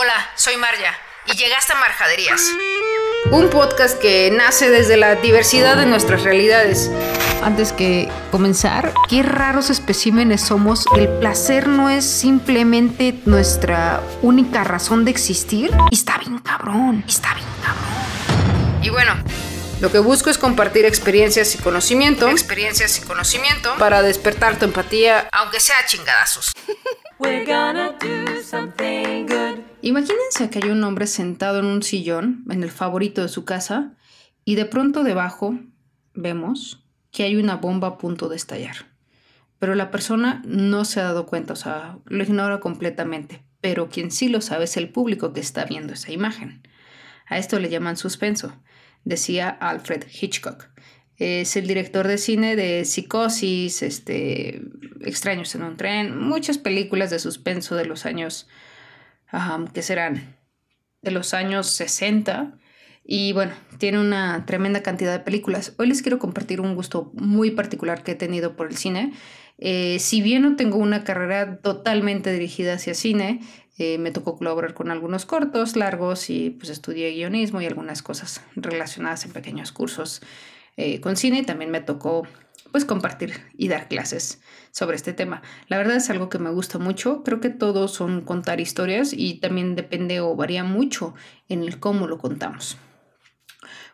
Hola, soy Marja y llegaste a Marjaderías. Un podcast que nace desde la diversidad de nuestras realidades. Antes que comenzar, qué raros especímenes somos. El placer no es simplemente nuestra única razón de existir. Y está bien cabrón, está bien cabrón. Y bueno, lo que busco es compartir experiencias y conocimiento. Experiencias y conocimiento para despertar tu empatía, aunque sea chingadazos. Imagínense que hay un hombre sentado en un sillón, en el favorito de su casa, y de pronto debajo vemos que hay una bomba a punto de estallar. Pero la persona no se ha dado cuenta, o sea, lo ignora completamente. Pero quien sí lo sabe es el público que está viendo esa imagen. A esto le llaman suspenso, decía Alfred Hitchcock. Es el director de cine de Psicosis, este, Extraños en un tren, muchas películas de suspenso de los años, que serán? De los años 60. Y bueno, tiene una tremenda cantidad de películas. Hoy les quiero compartir un gusto muy particular que he tenido por el cine. Eh, si bien no tengo una carrera totalmente dirigida hacia cine, eh, me tocó colaborar con algunos cortos, largos y pues estudié guionismo y algunas cosas relacionadas en pequeños cursos eh, con cine también me tocó pues compartir y dar clases sobre este tema. La verdad es algo que me gusta mucho. Creo que todos son contar historias y también depende o varía mucho en el cómo lo contamos.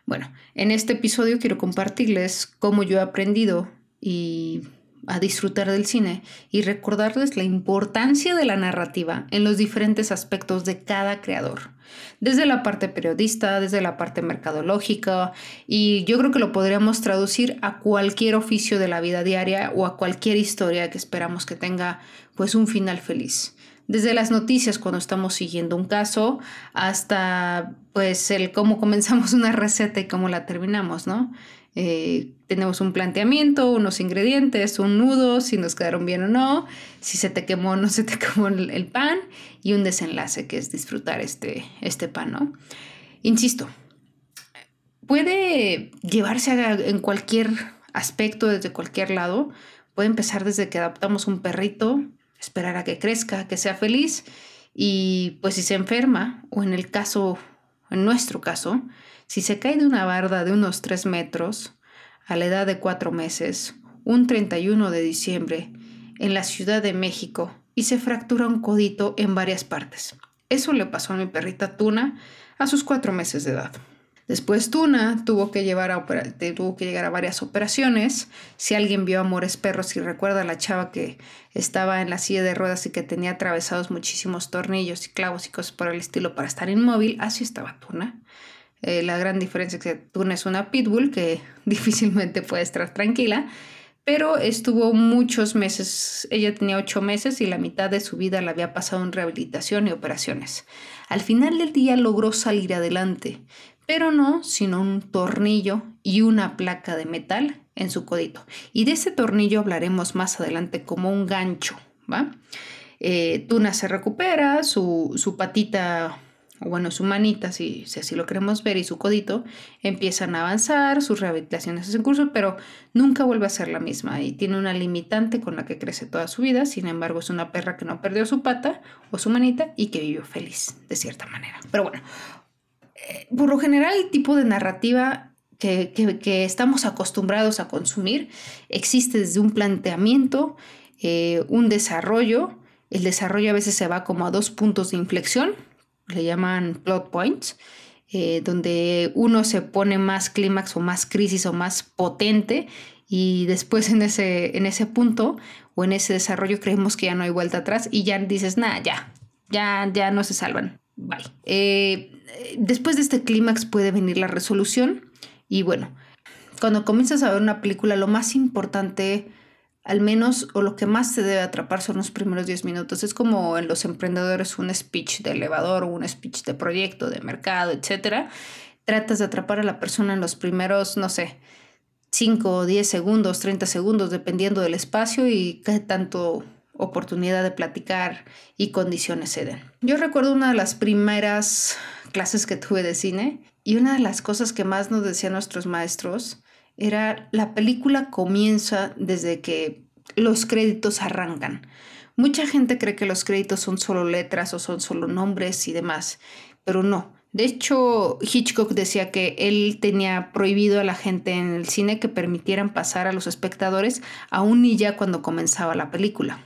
Bueno, en este episodio quiero compartirles cómo yo he aprendido y a disfrutar del cine y recordarles la importancia de la narrativa en los diferentes aspectos de cada creador, desde la parte periodista, desde la parte mercadológica, y yo creo que lo podríamos traducir a cualquier oficio de la vida diaria o a cualquier historia que esperamos que tenga pues un final feliz. Desde las noticias cuando estamos siguiendo un caso hasta pues el cómo comenzamos una receta y cómo la terminamos, ¿no? Eh, tenemos un planteamiento, unos ingredientes, un nudo, si nos quedaron bien o no, si se te quemó o no se te quemó el, pan y un desenlace que es disfrutar este, este pan, ¿no? Insisto, puede llevarse en cualquier aspecto, desde cualquier lado. Puede empezar desde que adoptamos un perrito, esperar a que crezca, que sea feliz y pues si se enferma o en el caso, en nuestro caso, si se cae de una barda de unos 3 metros a la edad de 4 meses, un 31 de diciembre, en la Ciudad de México, y se fractura un codito en varias partes. Eso le pasó a mi perrita Tuna a sus 4 meses de edad. Después Tuna tuvo que, llevar a tuvo que llegar a varias operaciones. Si alguien vio Amores Perros y recuerda a la chava que estaba en la silla de ruedas y que tenía atravesados muchísimos tornillos y clavos y cosas por el estilo para estar inmóvil, así estaba Tuna. Eh, la gran diferencia es que Tuna es una pitbull que difícilmente puede estar tranquila, pero estuvo muchos meses, ella tenía ocho meses y la mitad de su vida la había pasado en rehabilitación y operaciones. Al final del día logró salir adelante, pero no sino un tornillo y una placa de metal en su codito. Y de ese tornillo hablaremos más adelante como un gancho, ¿va? Eh, Tuna se recupera, su, su patita bueno, su manita, si, si, así lo queremos ver, y su codito, empiezan a avanzar, sus rehabilitaciones en curso, pero nunca vuelve a ser la misma y tiene una limitante con la que crece toda su vida, sin embargo es una perra que no perdió su pata o su manita y que vivió feliz, de cierta manera. Pero bueno, eh, por lo general el tipo de narrativa que, que, estamos acostumbrados a consumir existe desde un planteamiento, eh, un desarrollo, el desarrollo a veces se va como a dos puntos de inflexión, le llaman plot points, eh, donde uno se pone más clímax o más crisis o más potente y después en ese, en ese punto o en ese desarrollo creemos que ya no hay vuelta atrás y ya dices, nada, ya, ya, ya no se salvan. Bye. Eh, después de este clímax puede venir la resolución y bueno, cuando comienzas a ver una película lo más importante al menos o lo que más te debe atrapar son los primeros 10 minutos. Es como en los emprendedores un speech de elevador o un speech de proyecto, de mercado, etc. Tratas de atrapar a la persona en los primeros, no sé, 5, 10 segundos, 30 segundos, dependiendo del espacio y qué tanto oportunidad de platicar y condiciones se. Yo recuerdo una de las primeras clases que tuve de cine y una de las cosas que más nos decían nuestros maestros era la película comienza desde que los créditos arrancan. Mucha gente cree que los créditos son solo letras o son solo nombres y demás, pero no. De hecho, Hitchcock decía que él tenía prohibido a la gente en el cine que permitieran pasar a los espectadores aún ni ya cuando comenzaba la película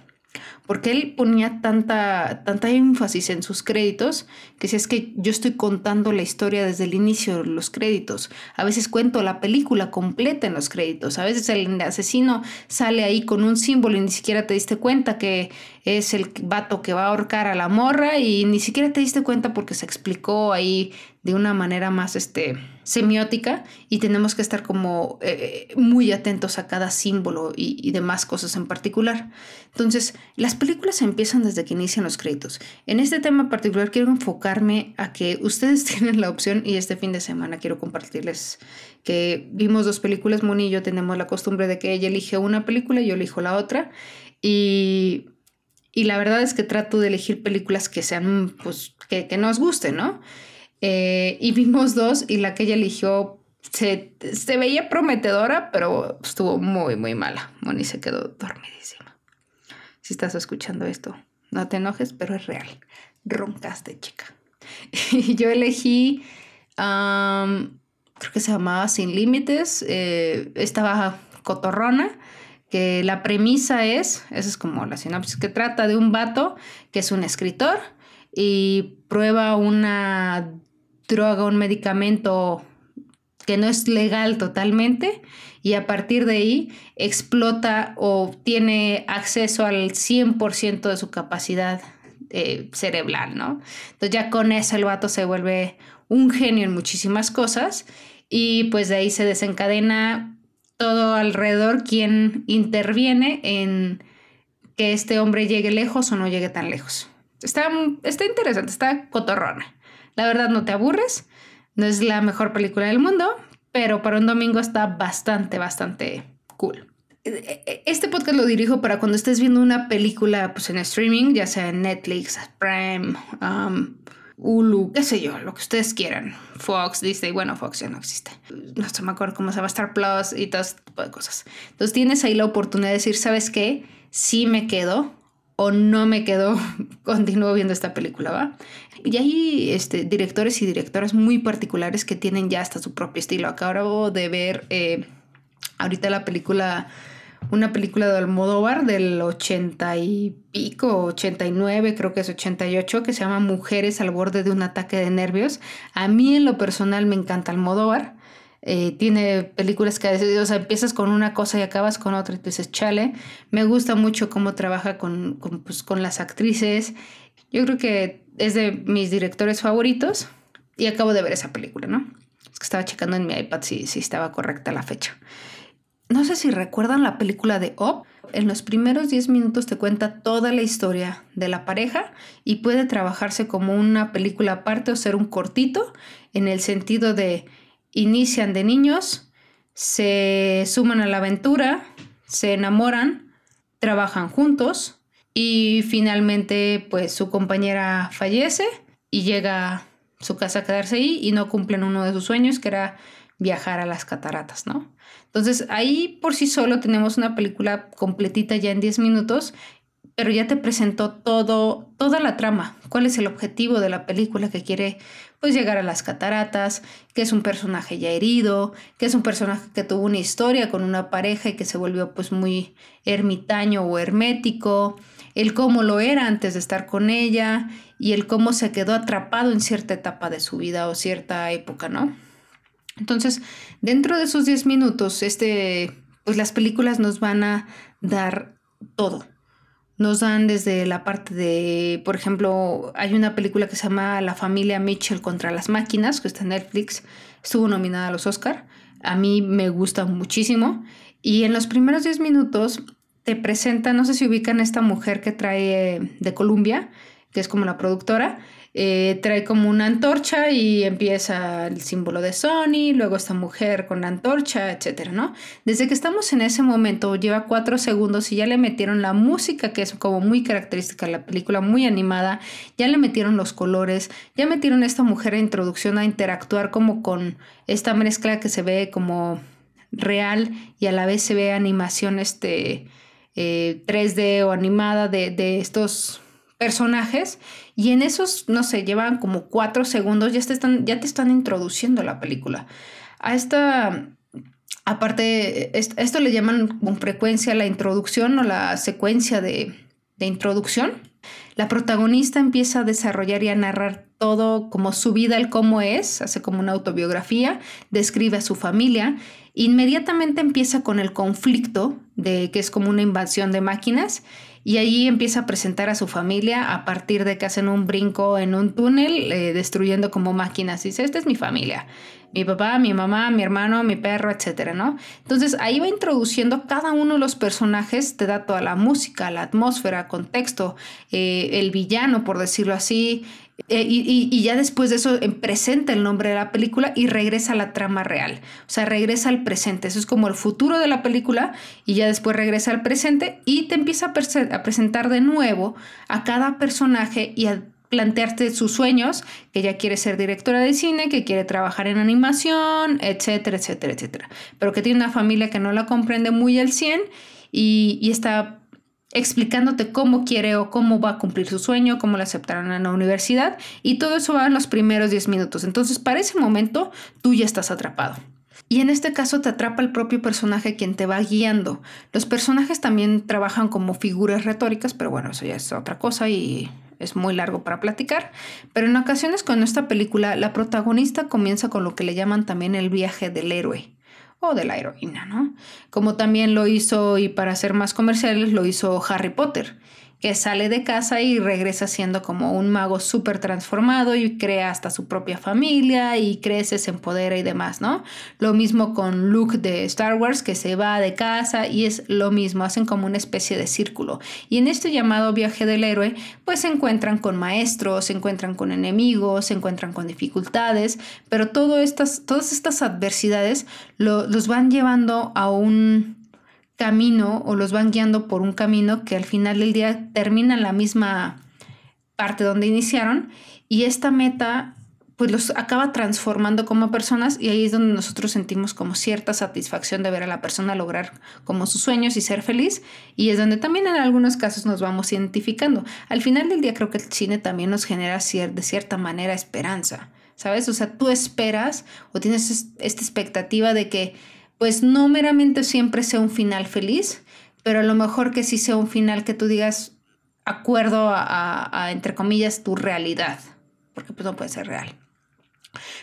porque él ponía tanta, tanta énfasis en sus créditos que si es que yo estoy contando la historia desde el inicio los créditos, a veces cuento la película completa en los créditos, a veces el asesino sale ahí con un símbolo y ni siquiera te diste cuenta que es el vato que va a ahorcar a la morra y ni siquiera te diste cuenta porque se explicó ahí de una manera más este, semiótica y tenemos que estar como eh, muy atentos a cada símbolo y, demás cosas en particular. Entonces, las películas empiezan desde que inician los créditos. En este tema particular quiero enfocarme a que ustedes tienen la opción y este fin de semana quiero compartirles que vimos dos películas, Moni y yo tenemos la costumbre de que ella elige una película y yo elijo la otra y... Y la verdad es que trato de elegir películas que sean, pues, que, que nos gusten, ¿no? Eh, y vimos dos y la que ella eligió se, se, veía prometedora, pero estuvo muy, muy mala. Moni se quedó dormidísima. Si estás escuchando esto, no te enojes, pero es real. Roncaste, chica. Y yo elegí, creo que se llamaba Sin Límites. Eh, estaba cotorrona que la premisa es, esa es como la sinopsis, que trata de un vato que es un escritor y prueba una droga, un medicamento que no es legal totalmente y a partir de ahí explota o tiene acceso al 100% de su capacidad eh, cerebral, ¿no? Entonces ya con eso el vato se vuelve un genio en muchísimas cosas y pues de ahí se desencadena todo alrededor quien interviene en que este hombre llegue lejos o no llegue tan lejos. Está, está interesante, está cotorrona. La verdad no te aburres, no es la mejor película del mundo, pero para un domingo está bastante, bastante cool. Este podcast lo dirijo para cuando estés viendo una película pues, en streaming, ya sea en Netflix, Prime, um, Hulu, qué sé yo, lo que ustedes quieran. Fox, Disney, bueno, Fox ya no existe. No sé, me acuerdo cómo se llama Star Plus y todo tipo de cosas. Entonces tienes ahí la oportunidad de decir, ¿sabes qué? Sí me quedo o no me quedo, continúo viendo esta película, ¿va? Y hay este, directores y directoras muy particulares que tienen ya hasta su propio estilo. Acabo de ver eh, ahorita la película, una película de Almodóvar del 80 y pico, 89, creo que es 88, que se llama Mujeres al borde de un ataque de nervios. A mí en lo personal me encanta Almodóvar. Eh, tiene películas que o sea, empiezas con una cosa y acabas con otra y tú dices, chale, me gusta mucho cómo trabaja con, con, pues, con las actrices. Yo creo que es de mis directores favoritos y acabo de ver esa película, ¿no? Es que estaba checando en mi iPad si, si estaba correcta la fecha. No sé si recuerdan la película de Op. En los primeros 10 minutos te cuenta toda la historia de la pareja y puede trabajarse como una película aparte o ser un cortito en el sentido de inician de niños, se suman a la aventura, se enamoran, trabajan juntos y finalmente pues su compañera fallece y llega a su casa a quedarse ahí y no cumplen uno de sus sueños que era viajar a las cataratas, ¿no? Entonces ahí por sí solo tenemos una película completita ya en 10 minutos pero ya te presentó todo, toda la trama, cuál es el objetivo de la película que quiere pues llegar a las cataratas, que es un personaje ya herido, que es un personaje que tuvo una historia con una pareja y que se volvió pues muy ermitaño o hermético, el cómo lo era antes de estar con ella y el cómo se quedó atrapado en cierta etapa de su vida o cierta época, ¿no? Entonces, dentro de esos 10 minutos, este, pues las películas nos van a dar todo nos dan desde la parte de, por ejemplo, hay una película que se llama La familia Mitchell contra las máquinas, que está en Netflix, estuvo nominada a los Oscar. A mí me gusta muchísimo. Y en los primeros 10 minutos te presenta, no sé si ubican esta mujer que trae de Colombia, que es como la productora, eh, trae como una antorcha y empieza el símbolo de Sony, luego esta mujer con la antorcha, etcétera, ¿no? Desde que estamos en ese momento, lleva cuatro segundos y ya le metieron la música, que es como muy característica de la película, muy animada, ya le metieron los colores, ya metieron a esta mujer a introducción a interactuar como con esta mezcla que se ve como real y a la vez se ve animación este 3D o animada de, de estos personajes y en esos, no sé, llevan como cuatro segundos, ya te están, ya te están introduciendo la película. A esta, aparte, esto le llaman con frecuencia la introducción o la secuencia de, de introducción. La protagonista empieza a desarrollar y a narrar todo como su vida, el cómo es, hace como una autobiografía, describe a su familia, inmediatamente empieza con el conflicto de que es como una invasión de máquinas y allí empieza a presentar a su familia a partir de que hacen un brinco en un túnel, eh, destruyendo como máquinas. Dice, esta es mi familia, mi papá, mi mamá, mi hermano, mi perro, etcétera, ¿no? Entonces ahí va introduciendo cada uno de los personajes, te da toda la música, la atmósfera, contexto, eh, el villano, por decirlo así, eh, y, ya después de eso presenta el nombre de la película y regresa a la trama real. O sea, regresa al presente. Eso es como el futuro de la película y ya después regresa al presente y te empieza a, presentar de nuevo a cada personaje y a plantearte sus sueños, que ya quiere ser directora de cine, que quiere trabajar en animación, etcétera, etcétera, etcétera. Pero que tiene una familia que no la comprende muy al 100 y, y está explicándote cómo quiere o cómo va a cumplir su sueño, cómo le aceptaron en la universidad y todo eso va en los primeros 10 minutos. Entonces, para ese momento, tú ya estás atrapado. Y en este caso te atrapa el propio personaje quien te va guiando. Los personajes también trabajan como figuras retóricas, pero bueno, eso ya es otra cosa y es muy largo para platicar. Pero en ocasiones con esta película, la protagonista comienza con lo que le llaman también el viaje del héroe o de la heroína, ¿no? Como también lo hizo, y para ser más comerciales, lo hizo Harry Potter que sale de casa y regresa siendo como un mago súper transformado y crea hasta su propia familia y crece, se empodera y demás, ¿no? Lo mismo con Luke de Star Wars, que se va de casa y es lo mismo, hacen como una especie de círculo. Y en este llamado viaje del héroe, pues se encuentran con maestros, se encuentran con enemigos, se encuentran con dificultades, pero estas, todas estas adversidades los van llevando a un camino o los van guiando por un camino que al final del día termina en la misma parte donde iniciaron y esta meta pues los acaba transformando como personas y ahí es donde nosotros sentimos como cierta satisfacción de ver a la persona lograr como sus sueños y ser feliz y es donde también en algunos casos nos vamos identificando. Al final del día creo que el cine también nos genera de cierta manera esperanza, ¿sabes? O sea, tú esperas o tienes esta expectativa de que pues no meramente siempre sea un final feliz, pero a lo mejor que sí sea un final que tú digas acuerdo a, entre comillas, tu realidad, porque pues no puede ser real.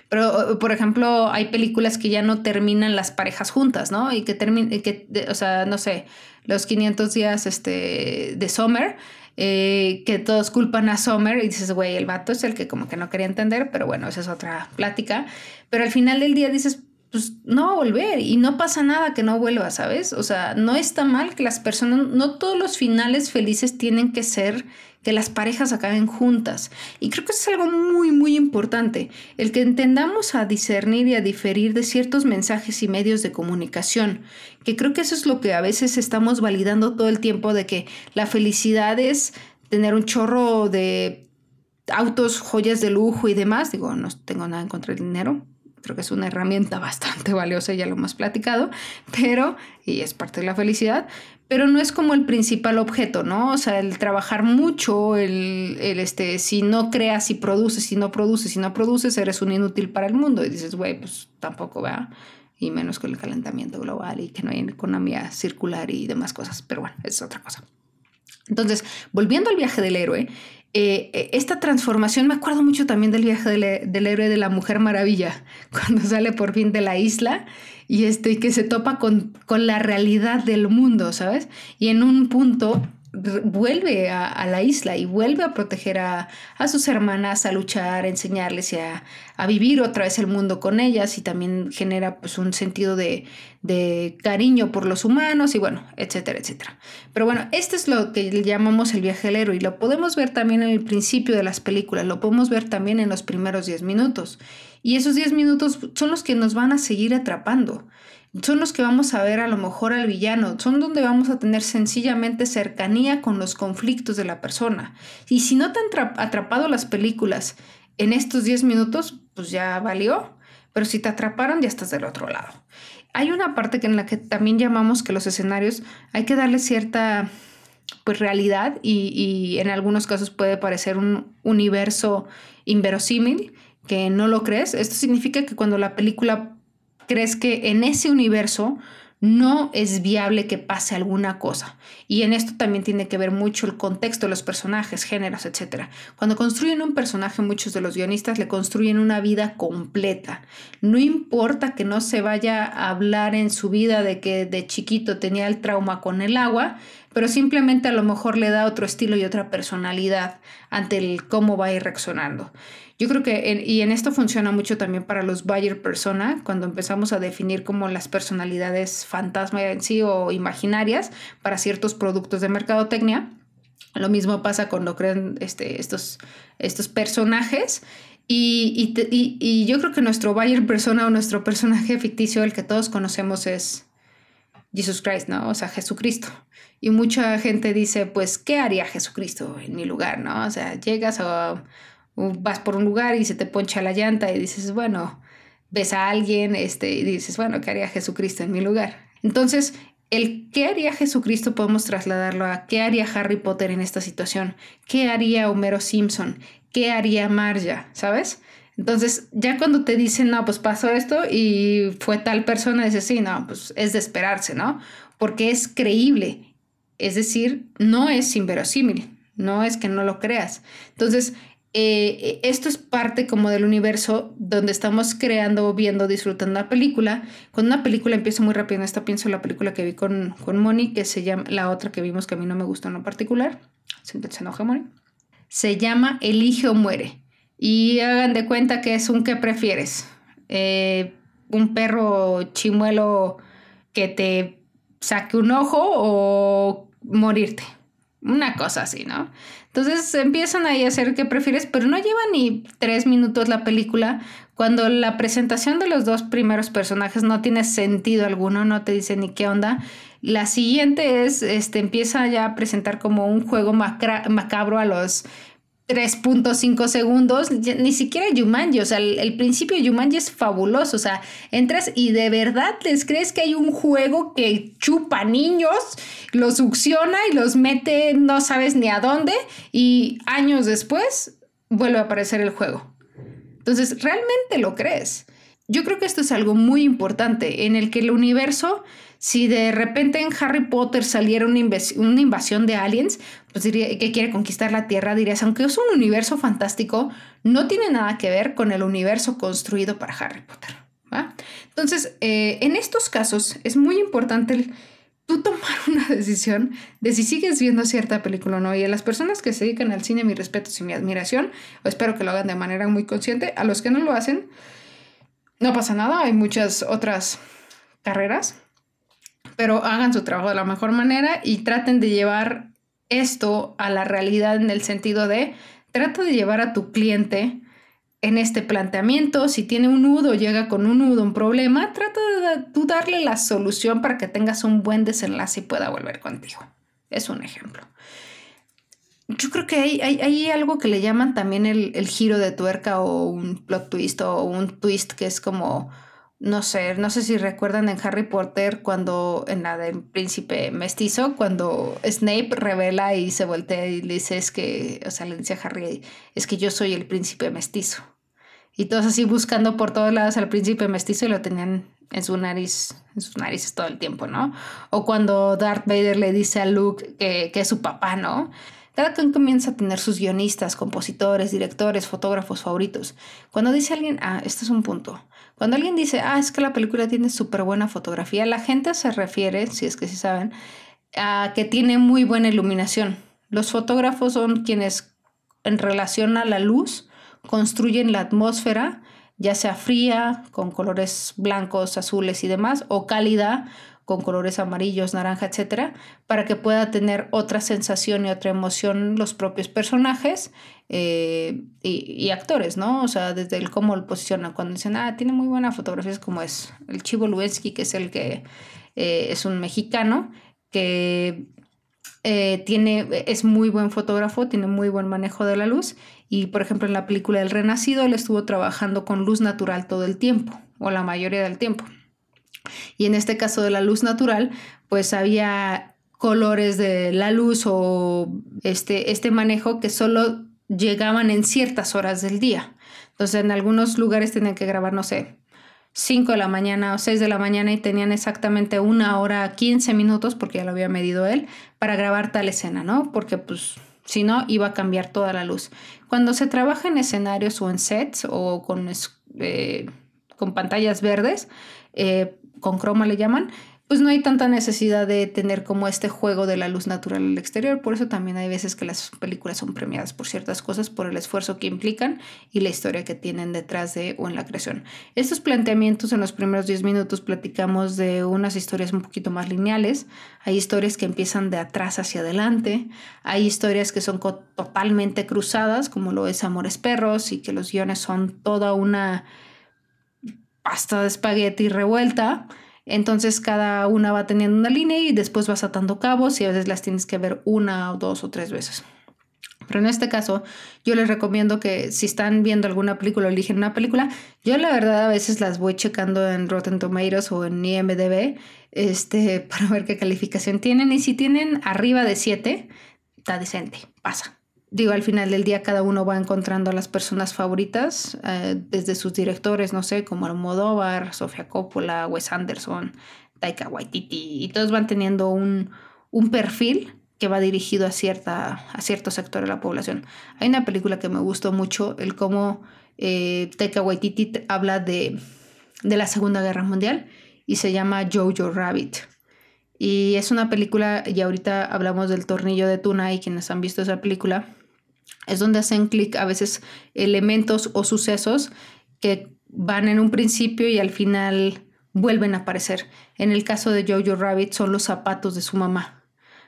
Pero, por ejemplo, hay películas que ya no terminan las parejas juntas, ¿no? Y que terminan, que, o sea, no sé, los 500 días este, de Summer, eh, que todos culpan a Summer y dices, güey, el vato es el que como que no quería entender, pero bueno, esa es otra plática. Pero al final del día dices, pues no va a volver y no pasa nada que no vuelva, ¿sabes? O sea, no está mal que las personas, no todos los finales felices tienen que ser que las parejas acaben juntas. Y creo que eso es algo muy, muy importante, el que entendamos a discernir y a diferir de ciertos mensajes y medios de comunicación, que creo que eso es lo que a veces estamos validando todo el tiempo de que la felicidad es tener un chorro de autos, joyas de lujo y demás. Digo, no tengo nada en contra del dinero, Creo que es una herramienta bastante valiosa, ya lo hemos platicado, pero, y es parte de la felicidad, pero no es como el principal objeto, ¿no? O sea, el trabajar mucho, el, el este, si no creas y produces, si no produces, si no produces, eres un inútil para el mundo. Y dices, güey, pues tampoco va, y menos con el calentamiento global y que no hay economía circular y demás cosas, pero bueno, es otra cosa. Entonces, volviendo al viaje del héroe, eh, eh, esta transformación, me acuerdo mucho también del viaje del, héroe de la Mujer Maravilla, cuando sale por fin de la isla y, este, que se topa con, con la realidad del mundo, ¿sabes? Y en un punto vuelve a, la isla y vuelve a proteger a, sus hermanas, a luchar, a enseñarles y a, vivir otra vez el mundo con ellas y también genera pues un sentido de, cariño por los humanos y bueno, etcétera, etcétera. Pero bueno, esto es lo que llamamos el viaje al héroe y lo podemos ver también en el principio de las películas, lo podemos ver también en los primeros 10 minutos y esos 10 minutos son los que nos van a seguir atrapando son los que vamos a ver a lo mejor al villano, son donde vamos a tener sencillamente cercanía con los conflictos de la persona. Y si no te han atrapado las películas en estos 10 minutos, pues ya valió, pero si te atraparon ya estás del otro lado. hay una parte que en la que también llamamos que los escenarios hay que darle cierta pues realidad y, y en algunos casos puede parecer un universo inverosímil que no lo crees. Esto significa que cuando la película crees que en ese universo no es viable que pase alguna cosa. Y en esto también tiene que ver mucho el contexto de los personajes, géneros, etc. Cuando construyen un personaje, muchos de los guionistas le construyen una vida completa. No importa que no se vaya a hablar en su vida de que de chiquito tenía el trauma con el agua, pero simplemente a lo mejor le da otro estilo y otra personalidad ante el cómo va a ir reaccionando. Yo creo que, y en esto funciona mucho también para los buyer persona, cuando empezamos a definir como las personalidades fantasma en sí o imaginarias para ciertos productos de mercadotecnia. Lo mismo pasa cuando crean este, estos, estos personajes. Y, y, y, yo creo que nuestro buyer persona o nuestro personaje ficticio, el que todos conocemos, es Jesus Christ, ¿no? O sea, Jesucristo. Y mucha gente dice, pues, ¿qué haría Jesucristo en mi lugar, ¿no? O sea, llegas a vas por un lugar y se te poncha la llanta y dices, bueno, ves a alguien este, y dices, bueno, ¿qué haría Jesucristo en mi lugar? Entonces, el qué haría Jesucristo podemos trasladarlo a qué haría Harry Potter en esta situación, qué haría Homero Simpson, qué haría Marja, ¿sabes? Entonces, ya cuando te dicen, no, pues pasó esto y fue tal persona, dices, sí, no, pues es de esperarse, ¿no? Porque es creíble, es decir, no es inverosímil, no es que no lo creas. Entonces, eh, esto es parte como del universo donde estamos creando, viendo, disfrutando la película. Cuando una película empieza muy rápido, en esta pienso en la película que vi con, con Moni, que se llama, la otra que vimos que a mí no me gustó en lo particular, se, enoja Moni, se llama Elige o Muere. Y hagan de cuenta que es un ¿qué prefieres? Eh, un perro chimuelo que te saque un ojo o morirte. Una cosa así, ¿no? Entonces empiezan ahí a hacer qué prefieres, pero no lleva ni tres minutos la película cuando la presentación de los dos primeros personajes no tiene sentido alguno, no te dice ni qué onda. La siguiente es, este, empieza ya a presentar como un juego macabro a los 3.5 segundos, ni siquiera Yumanji, o sea, el, principio de Yumanji es fabuloso, o sea, entras y de verdad les crees que hay un juego que chupa niños, los succiona y los mete no sabes ni a dónde y años después vuelve a aparecer el juego. Entonces, ¿realmente lo crees? Yo creo que esto es algo muy importante en el que el universo si de repente en Harry Potter saliera una, invasión de aliens, pues diría que quiere conquistar la Tierra, dirías, aunque es un universo fantástico, no tiene nada que ver con el universo construido para Harry Potter. Entonces, eh, en estos casos es muy importante tú tomar una decisión de si sigues viendo cierta película o no. Y a las personas que se dedican al cine, mi respeto y mi admiración, o espero que lo hagan de manera muy consciente. A los que no lo hacen, no pasa nada, hay muchas otras carreras pero hagan su trabajo de la mejor manera y traten de llevar esto a la realidad en el sentido de, trata de llevar a tu cliente en este planteamiento, si tiene un nudo, llega con un nudo, un problema, trata de tú darle la solución para que tengas un buen desenlace y pueda volver contigo. Es un ejemplo. Yo creo que hay, hay, algo que le llaman también el, el, giro de tuerca o un plot twist o un twist que es como no sé, no sé si recuerdan en Harry Potter cuando, en la del príncipe mestizo, cuando Snape revela y se voltea y le dice es que, o sea, le dice a Harry, es que yo soy el príncipe mestizo. Y todos así buscando por todos lados al príncipe mestizo y lo tenían en su nariz, en sus narices todo el tiempo, ¿no? O cuando Darth Vader le dice a Luke que, que es su papá, ¿no? Cada quien comienza a tener sus guionistas, compositores, directores, fotógrafos favoritos. Cuando dice alguien, ah, este es un punto. Cuando alguien dice, ah, es que la película tiene súper buena fotografía, la gente se refiere, si es que sí saben, a que tiene muy buena iluminación. Los fotógrafos son quienes, en relación a la luz, construyen la atmósfera, ya sea fría, con colores blancos, azules y demás, o cálida, con colores amarillos, naranja, etcétera, para que pueda tener otra sensación y otra emoción los propios personajes eh, y, actores, ¿no? O sea, desde el cómo lo posicionan. Cuando dicen, ah, tiene muy buena fotografía, es como es el Chivo Luensky, que es el que eh, es un mexicano, que eh, tiene, es muy buen fotógrafo, tiene muy buen manejo de la luz. Y, por ejemplo, en la película El Renacido, él estuvo trabajando con luz natural todo el tiempo, o la mayoría del tiempo Y en este caso de la luz natural, pues había colores de la luz o este, este manejo que solo llegaban en ciertas horas del día. Entonces en algunos lugares tenían que grabar, no sé, 5 de la mañana o 6 de la mañana y tenían exactamente una hora 15 minutos, porque ya lo había medido él, para grabar tal escena, ¿no? Porque pues si no iba a cambiar toda la luz. Cuando se trabaja en escenarios o en sets o con, eh, con pantallas verdes, eh, con croma le llaman, pues no hay tanta necesidad de tener como este juego de la luz natural al exterior. Por eso también hay veces que las películas son premiadas por ciertas cosas, por el esfuerzo que implican y la historia que tienen detrás de o en la creación. Estos planteamientos en los primeros 10 minutos platicamos de unas historias un poquito más lineales. Hay historias que empiezan de atrás hacia adelante. Hay historias que son totalmente cruzadas, como lo es Amores Perros, y que los guiones son toda una pasta de espagueti revuelta. Entonces cada una va teniendo una línea y después vas atando cabos y a veces las tienes que ver una o dos o tres veces. Pero en este caso, yo les recomiendo que si están viendo alguna película eligen una película, yo la verdad a veces las voy checando en Rotten Tomatoes o en IMDb este, para ver qué calificación tienen. Y si tienen arriba de 7, está decente, pasa digo, al final del día cada uno va encontrando a las personas favoritas, eh, desde sus directores, no sé, como Almodóvar, Sofía Coppola, Wes Anderson, Taika Waititi, y todos van teniendo un, un perfil que va dirigido a, cierta, a cierto sector de la población. Hay una película que me gustó mucho, el cómo eh, Taika Waititi habla de, de la Segunda Guerra Mundial y se llama Jojo Rabbit. Y es una película, y ahorita hablamos del tornillo de tuna y quienes han visto esa película, es donde hacen clic a veces elementos o sucesos que van en un principio y al final vuelven a aparecer. En el caso de Jojo Rabbit son los zapatos de su mamá.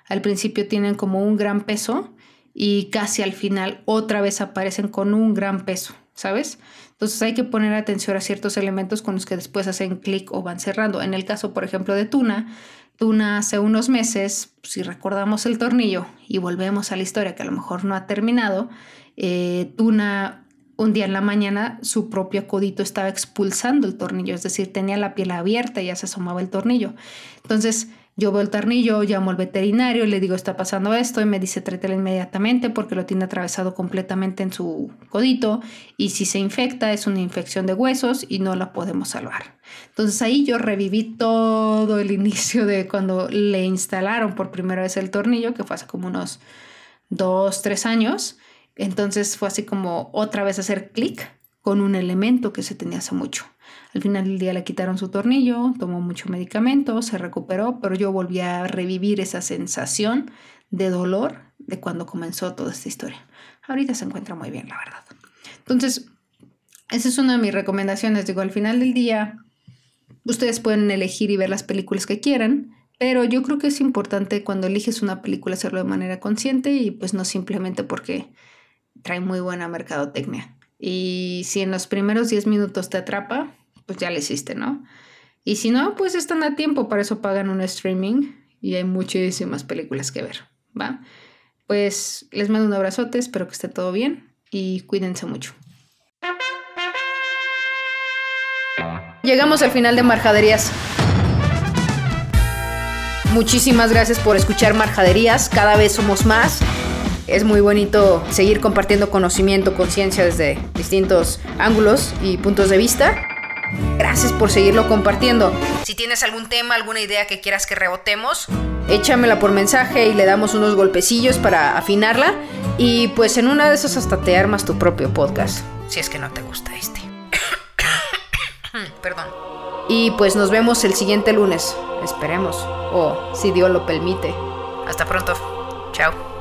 Al principio tienen como un gran peso y casi al final otra vez aparecen con un gran peso, ¿sabes? Entonces hay que poner atención a ciertos elementos con los que después hacen clic o van cerrando. En el caso, por ejemplo, de Tuna, Tuna hace unos meses, si recordamos el tornillo y volvemos a la historia que a lo mejor no ha terminado, eh, Tuna un día en la mañana su propio codito estaba expulsando el tornillo, es decir, tenía la piel abierta y ya se asomaba el tornillo. Entonces, yo veo el tornillo, llamo al veterinario, le digo está pasando esto y me dice trételo inmediatamente porque lo tiene atravesado completamente en su codito y si se infecta es una infección de huesos y no la podemos salvar. Entonces ahí yo reviví todo el inicio de cuando le instalaron por primera vez el tornillo, que fue hace como unos dos, tres años. Entonces fue así como otra vez hacer clic con un elemento que se tenía hace mucho. Al final del día le quitaron su tornillo, tomó mucho medicamento, se recuperó, pero yo volví a revivir esa sensación de dolor de cuando comenzó toda esta historia. Ahorita se encuentra muy bien, la verdad. Entonces, esa es una de mis recomendaciones. Digo, al final del día, ustedes pueden elegir y ver las películas que quieran, pero yo creo que es importante cuando eliges una película hacerlo de manera consciente y pues no simplemente porque trae muy buena mercadotecnia. Y si en los primeros 10 minutos te atrapa, pues ya le hiciste, ¿no? Y si no, pues están a tiempo, para eso pagan un streaming y hay muchísimas películas que ver, ¿va? Pues les mando un abrazote, espero que esté todo bien y cuídense mucho. Llegamos al final de Marjaderías. Muchísimas gracias por escuchar Marjaderías, cada vez somos más. Es muy bonito seguir compartiendo conocimiento, conciencia desde distintos ángulos y puntos de vista. Gracias por seguirlo compartiendo. Si tienes algún tema, alguna idea que quieras que rebotemos, échamela por mensaje y le damos unos golpecillos para afinarla. Y pues en una de esas hasta te armas tu propio podcast. Si es que no te gusta este. Perdón. Y pues nos vemos el siguiente lunes. Esperemos. O si Dios lo permite. Hasta pronto. Chao.